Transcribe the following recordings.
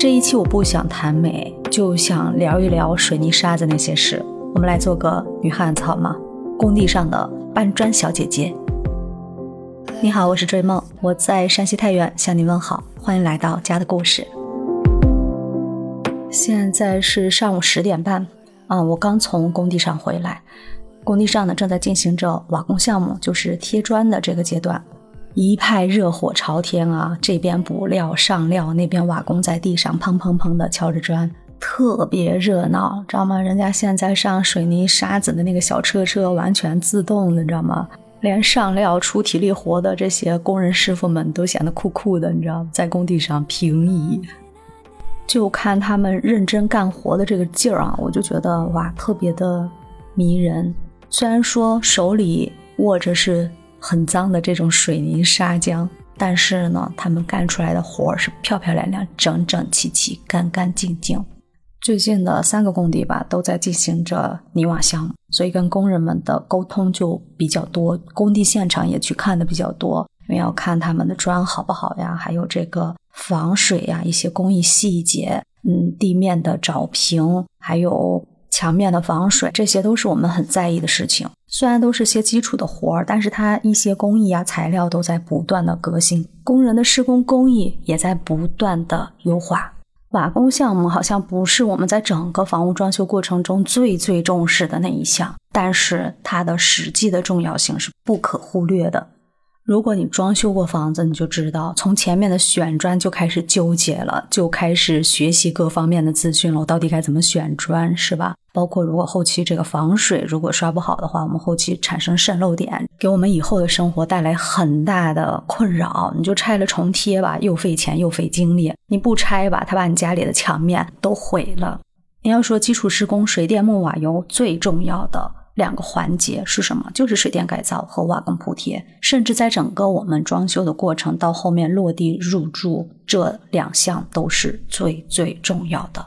这一期我不想谈美，就想聊一聊水泥沙子那些事。我们来做个女汉子好吗？工地上的搬砖小姐姐。你好，我是追梦，我在山西太原向你问好，欢迎来到家的故事。现在是上午十点半啊，我刚从工地上回来。工地上呢正在进行着瓦工项目，就是贴砖的这个阶段，一派热火朝天啊！这边补料上料，那边瓦工在地上砰砰砰的敲着砖，特别热闹，知道吗？人家现在上水泥沙子的那个小车车完全自动的，你知道吗？连上料出体力活的这些工人师傅们都显得酷酷的，你知道吗，在工地上平移，就看他们认真干活的这个劲儿啊，我就觉得哇，特别的迷人。虽然说手里握着是很脏的这种水泥砂浆，但是呢，他们干出来的活是漂漂亮亮、整整齐齐、干干净净。最近的三个工地吧，都在进行着泥瓦项目，所以跟工人们的沟通就比较多，工地现场也去看的比较多，因为要看他们的砖好不好呀，还有这个防水呀，一些工艺细节，嗯，地面的找平，还有。墙面的防水，这些都是我们很在意的事情。虽然都是些基础的活儿，但是它一些工艺啊、材料都在不断的革新，工人的施工工艺也在不断的优化。瓦工项目好像不是我们在整个房屋装修过程中最最重视的那一项，但是它的实际的重要性是不可忽略的。如果你装修过房子，你就知道，从前面的选砖就开始纠结了，就开始学习各方面的资讯了。我到底该怎么选砖，是吧？包括如果后期这个防水如果刷不好的话，我们后期产生渗漏点，给我们以后的生活带来很大的困扰。你就拆了重贴吧，又费钱又费精力；你不拆吧，它把你家里的墙面都毁了。你要说基础施工，水电木瓦油最重要的。两个环节是什么？就是水电改造和瓦工铺贴，甚至在整个我们装修的过程到后面落地入住，这两项都是最最重要的。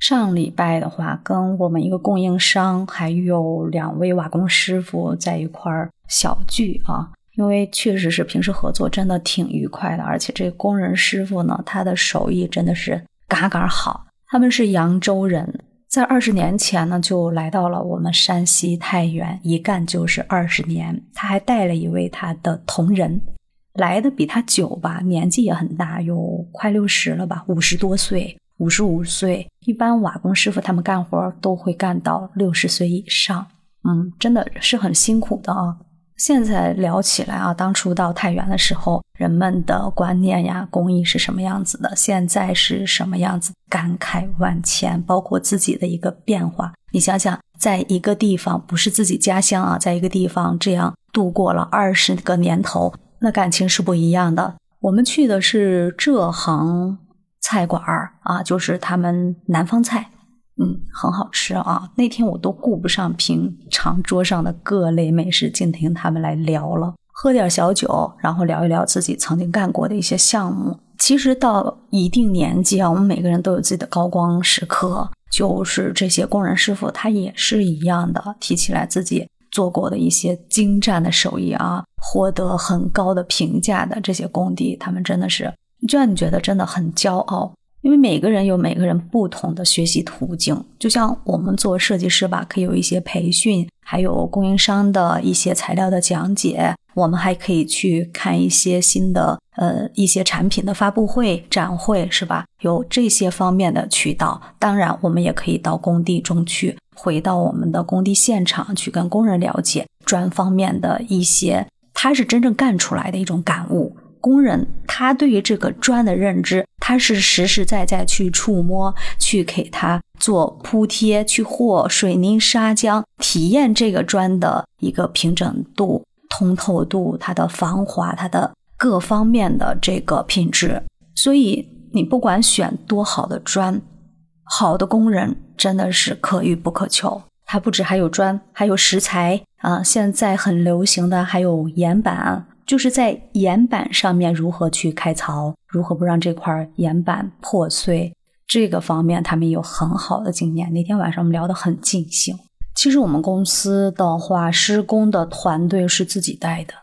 上礼拜的话，跟我们一个供应商还有两位瓦工师傅在一块儿小聚啊，因为确实是平时合作真的挺愉快的，而且这工人师傅呢，他的手艺真的是嘎嘎好，他们是扬州人。在二十年前呢，就来到了我们山西太原，一干就是二十年。他还带了一位他的同仁，来的比他久吧，年纪也很大，有快六十了吧，五十多岁，五十五岁。一般瓦工师傅他们干活都会干到六十岁以上，嗯，真的是很辛苦的啊。现在聊起来啊，当初到太原的时候，人们的观念呀、工艺是什么样子的？现在是什么样子？感慨万千，包括自己的一个变化。你想想，在一个地方不是自己家乡啊，在一个地方这样度过了二十个年头，那感情是不一样的。我们去的是浙杭菜馆儿啊，就是他们南方菜。嗯，很好吃啊！那天我都顾不上平常桌上的各类美食，静听他们来聊了，喝点小酒，然后聊一聊自己曾经干过的一些项目。其实到一定年纪啊，我们每个人都有自己的高光时刻，就是这些工人师傅他也是一样的，提起来自己做过的一些精湛的手艺啊，获得很高的评价的这些工地，他们真的是让你觉得真的很骄傲。因为每个人有每个人不同的学习途径，就像我们做设计师吧，可以有一些培训，还有供应商的一些材料的讲解，我们还可以去看一些新的呃一些产品的发布会、展会，是吧？有这些方面的渠道。当然，我们也可以到工地中去，回到我们的工地现场去跟工人了解砖方面的一些，他是真正干出来的一种感悟。工人他对于这个砖的认知，他是实实在在去触摸，去给他做铺贴，去和水泥砂浆，体验这个砖的一个平整度、通透度、它的防滑、它的各方面的这个品质。所以你不管选多好的砖，好的工人真的是可遇不可求。它不止还有砖，还有石材啊，现在很流行的还有岩板。就是在岩板上面如何去开槽，如何不让这块岩板破碎，这个方面他们有很好的经验。那天晚上我们聊得很尽兴。其实我们公司的话，施工的团队是自己带的，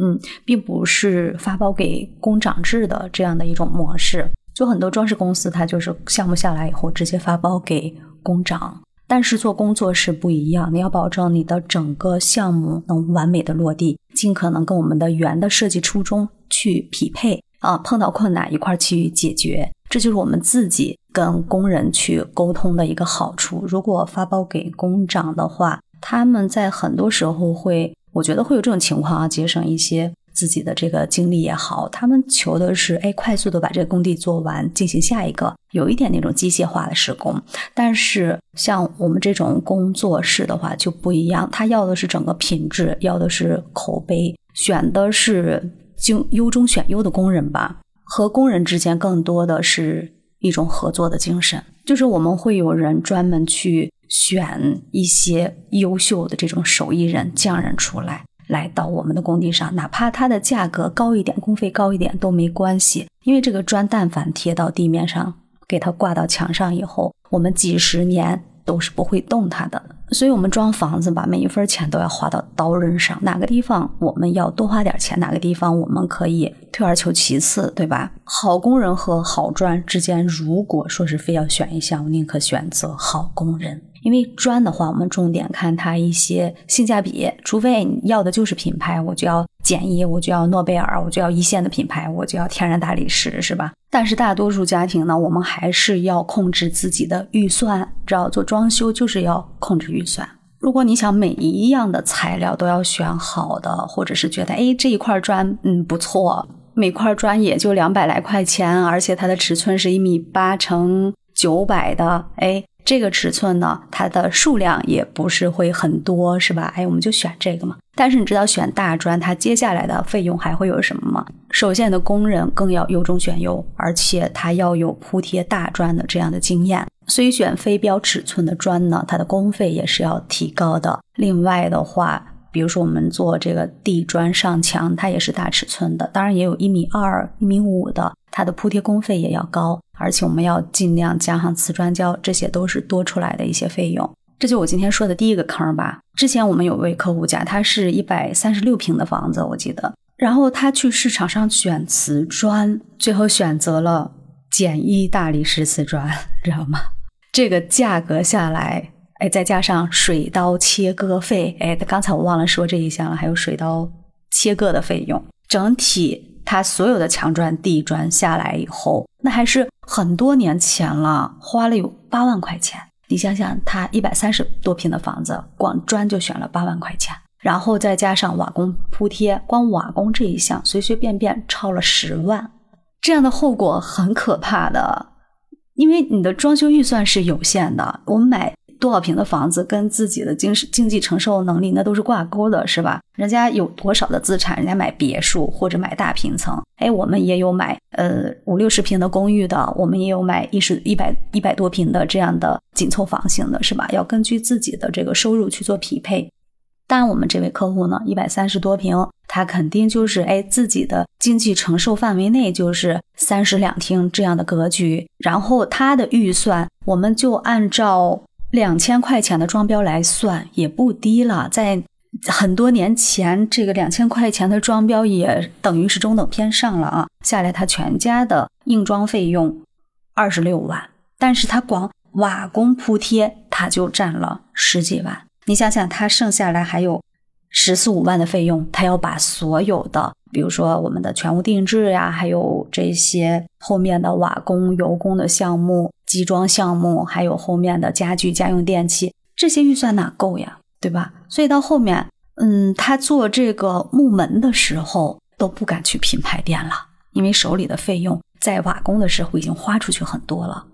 嗯，并不是发包给工长制的这样的一种模式。就很多装饰公司，它就是项目下来以后直接发包给工长。但是做工作室不一样，你要保证你的整个项目能完美的落地，尽可能跟我们的原的设计初衷去匹配啊。碰到困难一块去解决，这就是我们自己跟工人去沟通的一个好处。如果发包给工长的话，他们在很多时候会，我觉得会有这种情况啊，节省一些。自己的这个精力也好，他们求的是哎，快速的把这个工地做完，进行下一个，有一点那种机械化的施工。但是像我们这种工作室的话就不一样，他要的是整个品质，要的是口碑，选的是精优中选优的工人吧。和工人之间更多的是一种合作的精神，就是我们会有人专门去选一些优秀的这种手艺人、匠人出来。来到我们的工地上，哪怕它的价格高一点，工费高一点都没关系，因为这个砖但凡贴到地面上，给它挂到墙上以后，我们几十年都是不会动它的。所以，我们装房子吧，每一分钱都要花到刀刃上。哪个地方我们要多花点钱，哪个地方我们可以退而求其次，对吧？好工人和好砖之间，如果说是非要选一项，我宁可选择好工人。因为砖的话，我们重点看它一些性价比。除非你要的就是品牌，我就要简易，我就要诺贝尔，我就要一线的品牌，我就要天然大理石，是吧？但是大多数家庭呢，我们还是要控制自己的预算，知道做装修就是要控制预算。如果你想每一样的材料都要选好的，或者是觉得哎这一块砖嗯不错，每块砖也就两百来块钱，而且它的尺寸是一米八乘九百的，哎。这个尺寸呢，它的数量也不是会很多，是吧？哎，我们就选这个嘛。但是你知道选大砖，它接下来的费用还会有什么吗？首先的工人更要优中选优，而且他要有铺贴大砖的这样的经验。所以选非标尺寸的砖呢，它的工费也是要提高的。另外的话，比如说我们做这个地砖上墙，它也是大尺寸的，当然也有一米二、一米五的，它的铺贴工费也要高。而且我们要尽量加上瓷砖胶，这些都是多出来的一些费用。这就我今天说的第一个坑吧。之前我们有位客户家，他是一百三十六平的房子，我记得。然后他去市场上选瓷砖，最后选择了简易大理石瓷砖，知道吗？这个价格下来，哎，再加上水刀切割费，哎，刚才我忘了说这一项了，还有水刀切割的费用，整体。他所有的墙砖、地砖下来以后，那还是很多年前了，花了有八万块钱。你想想，他一百三十多平的房子，光砖就选了八万块钱，然后再加上瓦工铺贴，光瓦工这一项随随便便超了十万，这样的后果很可怕的，因为你的装修预算是有限的，我们买。多少平的房子跟自己的经经济承受能力那都是挂钩的，是吧？人家有多少的资产，人家买别墅或者买大平层，哎，我们也有买呃五六十平的公寓的，我们也有买一十一百一百多平的这样的紧凑房型的，是吧？要根据自己的这个收入去做匹配。当然，我们这位客户呢，一百三十多平，他肯定就是哎自己的经济承受范围内就是三室两厅这样的格局，然后他的预算，我们就按照。两千块钱的装标来算也不低了，在很多年前，这个两千块钱的装标也等于是中等偏上了啊。下来他全家的硬装费用二十六万，但是他光瓦工铺贴他就占了十几万。你想想，他剩下来还有十四五万的费用，他要把所有的，比如说我们的全屋定制呀，还有这些后面的瓦工、油工的项目。集装项目，还有后面的家具、家用电器，这些预算哪够呀？对吧？所以到后面，嗯，他做这个木门的时候都不敢去品牌店了，因为手里的费用在瓦工的时候已经花出去很多了。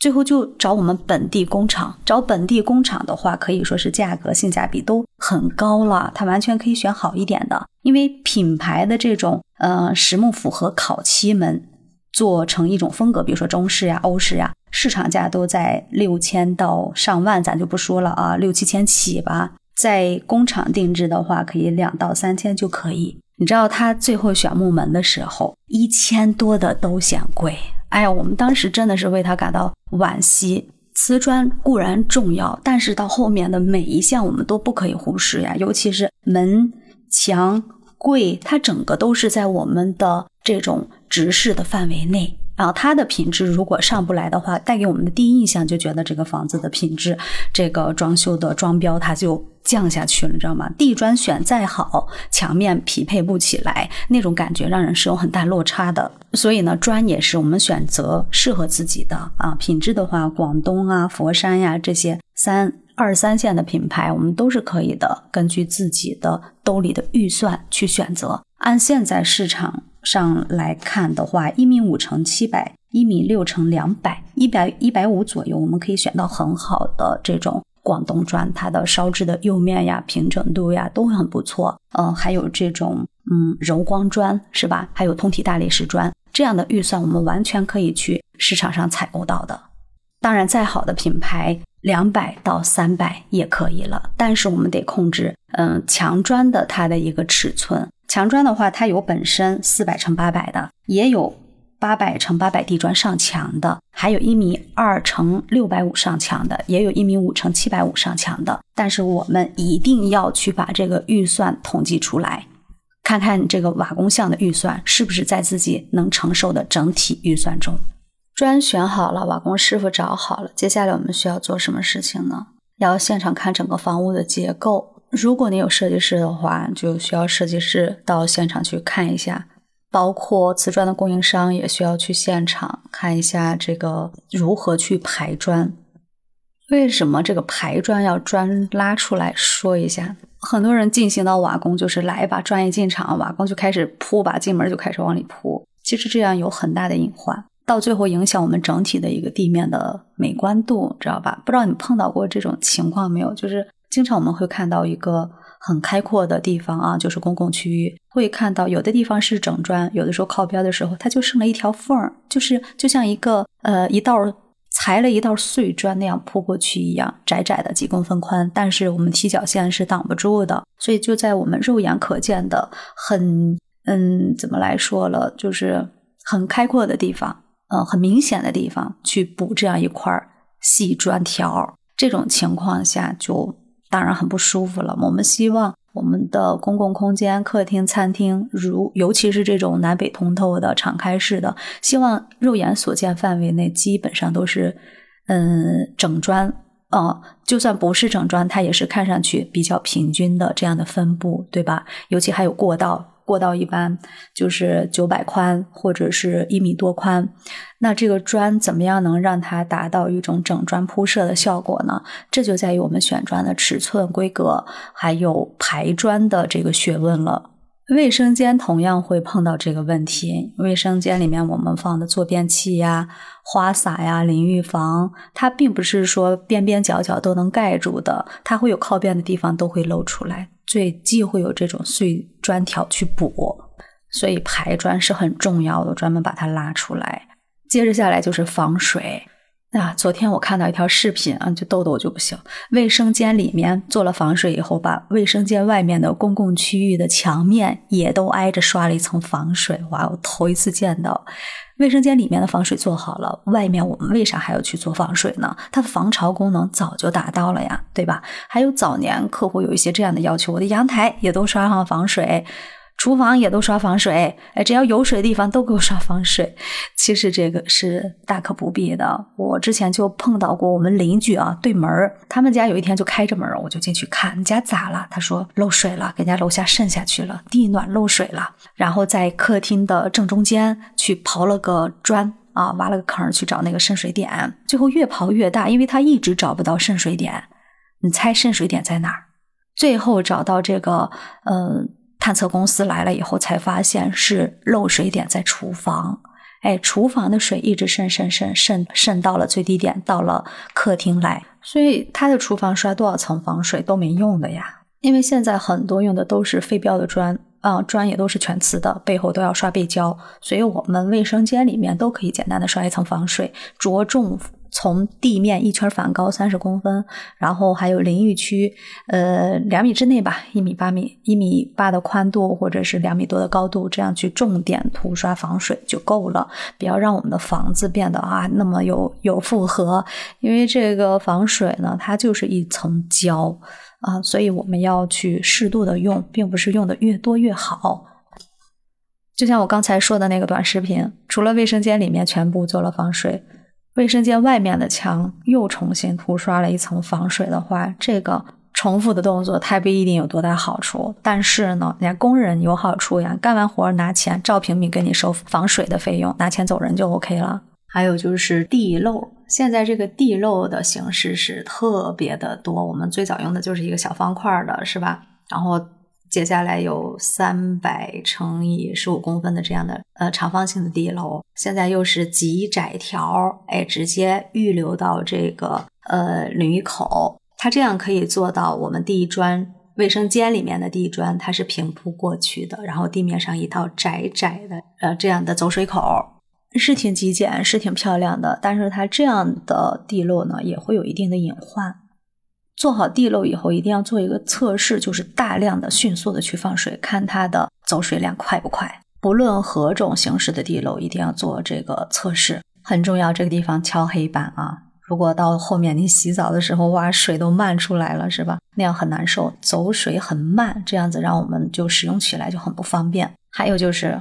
最后就找我们本地工厂，找本地工厂的话，可以说是价格性价比都很高了，他完全可以选好一点的，因为品牌的这种呃实木复合烤漆门。做成一种风格，比如说中式呀、欧式呀，市场价都在六千到上万，咱就不说了啊，六七千起吧。在工厂定制的话，可以两到三千就可以。你知道他最后选木门的时候，一千多的都嫌贵。哎呀，我们当时真的是为他感到惋惜。瓷砖固然重要，但是到后面的每一项我们都不可以忽视呀，尤其是门、墙、柜，它整个都是在我们的这种。直视的范围内，然后它的品质如果上不来的话，带给我们的第一印象就觉得这个房子的品质，这个装修的装标它就降下去了，你知道吗？地砖选再好，墙面匹配不起来，那种感觉让人是有很大落差的。所以呢，砖也是我们选择适合自己的啊。品质的话，广东啊、佛山呀这些三二三线的品牌，我们都是可以的，根据自己的兜里的预算去选择。按现在市场。上来看的话，一米五乘七百，一米六乘两百，一百一百五左右，我们可以选到很好的这种广东砖，它的烧制的釉面呀、平整度呀都很不错。嗯，还有这种嗯柔光砖是吧？还有通体大理石砖，这样的预算我们完全可以去市场上采购到的。当然，再好的品牌，两百到三百也可以了，但是我们得控制嗯墙砖的它的一个尺寸。墙砖的话，它有本身四百乘八百的，也有八百乘八百地砖上墙的，还有一米二乘六百五上墙的，也有一米五乘七百五上墙的。但是我们一定要去把这个预算统计出来，看看这个瓦工项的预算是不是在自己能承受的整体预算中。砖选好了，瓦工师傅找好了，接下来我们需要做什么事情呢？要现场看整个房屋的结构。如果你有设计师的话，就需要设计师到现场去看一下，包括瓷砖的供应商也需要去现场看一下这个如何去排砖。为什么这个排砖要砖拉出来说一下？很多人进行到瓦工就是来把砖一进场，瓦工就开始铺吧，进门就开始往里铺。其实这样有很大的隐患，到最后影响我们整体的一个地面的美观度，知道吧？不知道你碰到过这种情况没有？就是。经常我们会看到一个很开阔的地方啊，就是公共区域，会看到有的地方是整砖，有的时候靠边的时候，它就剩了一条缝儿，就是就像一个呃一道裁了一道碎砖那样铺过去一样，窄窄的几公分宽，但是我们踢脚线是挡不住的，所以就在我们肉眼可见的很嗯怎么来说了，就是很开阔的地方，嗯很明显的地方去补这样一块细砖条，这种情况下就。当然很不舒服了。我们希望我们的公共空间、客厅、餐厅，如尤其是这种南北通透的敞开式的，希望肉眼所见范围内基本上都是嗯整砖啊，就算不是整砖，它也是看上去比较平均的这样的分布，对吧？尤其还有过道。过道一般就是九百宽或者是一米多宽，那这个砖怎么样能让它达到一种整砖铺设的效果呢？这就在于我们选砖的尺寸、规格，还有排砖的这个学问了。卫生间同样会碰到这个问题。卫生间里面我们放的坐便器呀、花洒呀、淋浴房，它并不是说边边角角都能盖住的，它会有靠边的地方都会露出来。最忌会有这种碎砖条去补，所以排砖是很重要的，专门把它拉出来。接着下来就是防水那。昨天我看到一条视频啊，就逗逗就不行。卫生间里面做了防水以后，把卫生间外面的公共区域的墙面也都挨着刷了一层防水。哇，我头一次见到。卫生间里面的防水做好了，外面我们为啥还要去做防水呢？它的防潮功能早就达到了呀，对吧？还有早年客户有一些这样的要求，我的阳台也都刷上防水。厨房也都刷防水，哎，只要有水的地方都给我刷防水。其实这个是大可不必的。我之前就碰到过我们邻居啊，对门他们家有一天就开着门，我就进去看，你家咋了？他说漏水了，给人家楼下渗下去了，地暖漏水了。然后在客厅的正中间去刨了个砖啊，挖了个坑去找那个渗水点，最后越刨越大，因为他一直找不到渗水点。你猜渗水点在哪儿？最后找到这个，嗯。探测公司来了以后，才发现是漏水点在厨房。哎，厨房的水一直渗渗渗渗渗到了最低点，到了客厅来。所以他的厨房刷多少层防水都没用的呀。因为现在很多用的都是非标的砖啊，砖也都是全瓷的，背后都要刷背胶。所以我们卫生间里面都可以简单的刷一层防水，着重。从地面一圈反高三十公分，然后还有淋浴区，呃，两米之内吧，一米八米一米八的宽度，或者是两米多的高度，这样去重点涂刷防水就够了，不要让我们的房子变得啊那么有有负荷，因为这个防水呢，它就是一层胶啊，所以我们要去适度的用，并不是用的越多越好。就像我刚才说的那个短视频，除了卫生间里面全部做了防水，卫生间外面的墙又重新涂刷了一层防水的话，这个重复的动作它不一定有多大好处，但是呢，人家工人有好处呀，干完活拿钱照平米给你收防水的费用，拿钱走人就 OK 了。还有就是地漏，现在这个地漏的形式是特别的多，我们最早用的就是一个小方块的，是吧？然后。接下来有三百乘以十五公分的这样的呃长方形的地楼，现在又是极窄条，哎，直接预留到这个呃淋浴口，它这样可以做到我们地砖卫生间里面的地砖它是平铺过去的，然后地面上一道窄窄的呃这样的走水口，是挺极简，是挺漂亮的，但是它这样的地漏呢也会有一定的隐患。做好地漏以后，一定要做一个测试，就是大量的、迅速的去放水，看它的走水量快不快。不论何种形式的地漏，一定要做这个测试，很重要。这个地方敲黑板啊！如果到后面你洗澡的时候，哇，水都漫出来了，是吧？那样很难受，走水很慢，这样子让我们就使用起来就很不方便。还有就是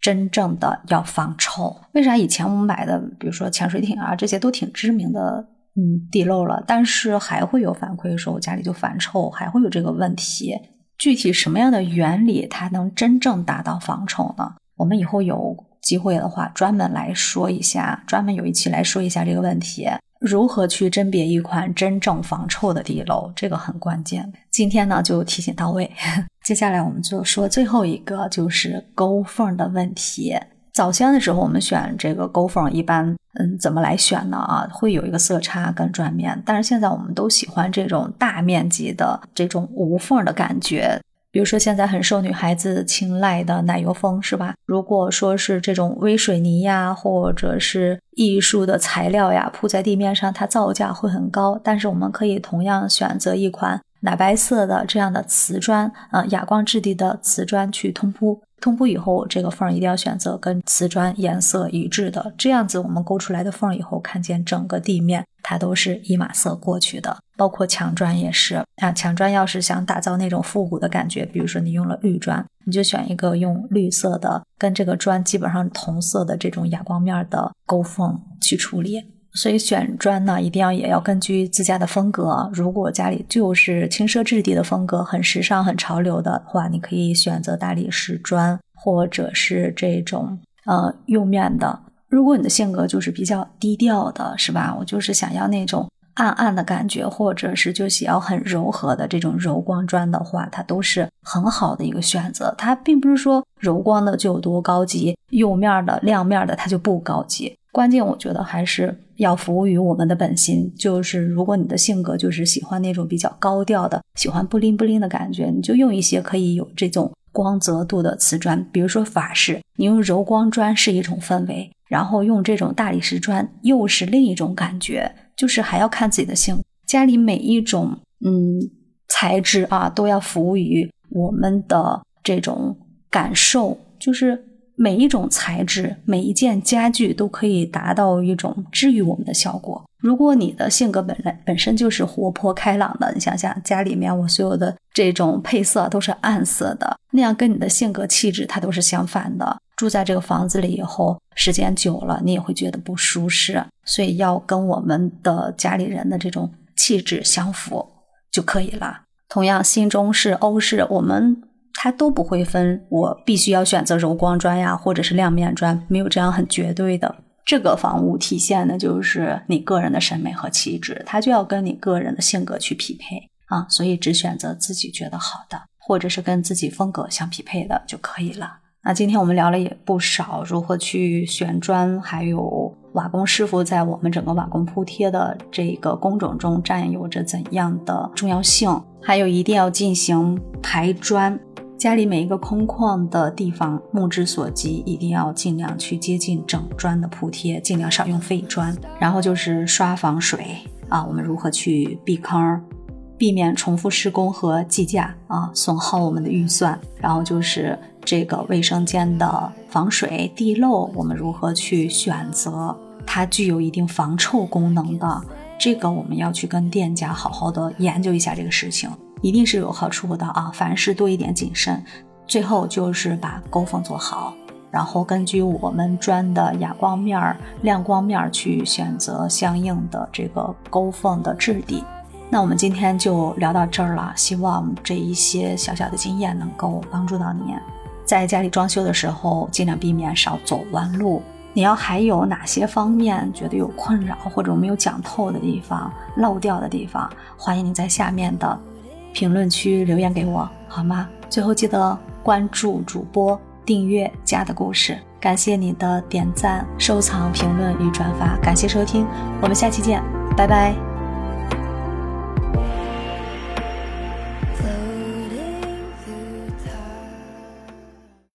真正的要防臭。为啥以前我们买的，比如说潜水艇啊，这些都挺知名的？嗯，地漏了，但是还会有反馈说我家里就反臭，还会有这个问题。具体什么样的原理它能真正达到防臭呢？我们以后有机会的话专门来说一下，专门有一期来说一下这个问题，如何去甄别一款真正防臭的地漏，这个很关键。今天呢就提醒到位，接下来我们就说最后一个，就是勾缝的问题。早先的时候，我们选这个勾缝，一般嗯，怎么来选呢？啊，会有一个色差跟转面，但是现在我们都喜欢这种大面积的这种无缝的感觉。比如说现在很受女孩子青睐的奶油风，是吧？如果说是这种微水泥呀，或者是艺术的材料呀，铺在地面上，它造价会很高。但是我们可以同样选择一款奶白色的这样的瓷砖，呃，哑光质地的瓷砖去通铺。通铺以后，这个缝一定要选择跟瓷砖颜色一致的，这样子我们勾出来的缝以后，看见整个地面它都是一码色过去的，包括墙砖也是啊。墙砖要是想打造那种复古的感觉，比如说你用了绿砖，你就选一个用绿色的，跟这个砖基本上同色的这种哑光面的勾缝去处理。所以选砖呢，一定要也要根据自家的风格。如果家里就是轻奢质地的风格，很时尚、很潮流的话，你可以选择大理石砖，或者是这种呃釉面的。如果你的性格就是比较低调的，是吧？我就是想要那种暗暗的感觉，或者是就想要很柔和的这种柔光砖的话，它都是很好的一个选择。它并不是说柔光的就有多高级，釉面的、亮面的它就不高级。关键我觉得还是要服务于我们的本心，就是如果你的性格就是喜欢那种比较高调的，喜欢不灵不灵的感觉，你就用一些可以有这种光泽度的瓷砖，比如说法式，你用柔光砖是一种氛围，然后用这种大理石砖又是另一种感觉，就是还要看自己的性。家里每一种嗯材质啊，都要服务于我们的这种感受，就是。每一种材质，每一件家具都可以达到一种治愈我们的效果。如果你的性格本来本身就是活泼开朗的，你想想家里面我所有的这种配色都是暗色的，那样跟你的性格气质它都是相反的。住在这个房子里以后，时间久了你也会觉得不舒适，所以要跟我们的家里人的这种气质相符就可以了。同样，新中式、欧式，我们。它都不会分，我必须要选择柔光砖呀，或者是亮面砖，没有这样很绝对的。这个房屋体现的就是你个人的审美和气质，它就要跟你个人的性格去匹配啊，所以只选择自己觉得好的，或者是跟自己风格相匹配的就可以了。那今天我们聊了也不少，如何去选砖，还有瓦工师傅在我们整个瓦工铺贴的这个工种中占有着怎样的重要性，还有一定要进行排砖。家里每一个空旷的地方，目之所及，一定要尽量去接近整砖的铺贴，尽量少用废砖。然后就是刷防水啊，我们如何去避坑，避免重复施工和计价啊，损耗我们的预算。然后就是这个卫生间的防水地漏，我们如何去选择它具有一定防臭功能的？这个我们要去跟店家好好的研究一下这个事情。一定是有好处的啊！凡事多一点谨慎。最后就是把勾缝做好，然后根据我们砖的哑光面儿、亮光面儿去选择相应的这个勾缝的质地。那我们今天就聊到这儿了，希望这一些小小的经验能够帮助到你，在家里装修的时候尽量避免少走弯路。你要还有哪些方面觉得有困扰或者没有讲透的地方、漏掉的地方，欢迎你在下面的评论区留言给我，好吗？最后记得关注主播。订阅家的故事，感谢你的点赞、收藏、评论与转发，感谢收听，我们下期见，拜拜。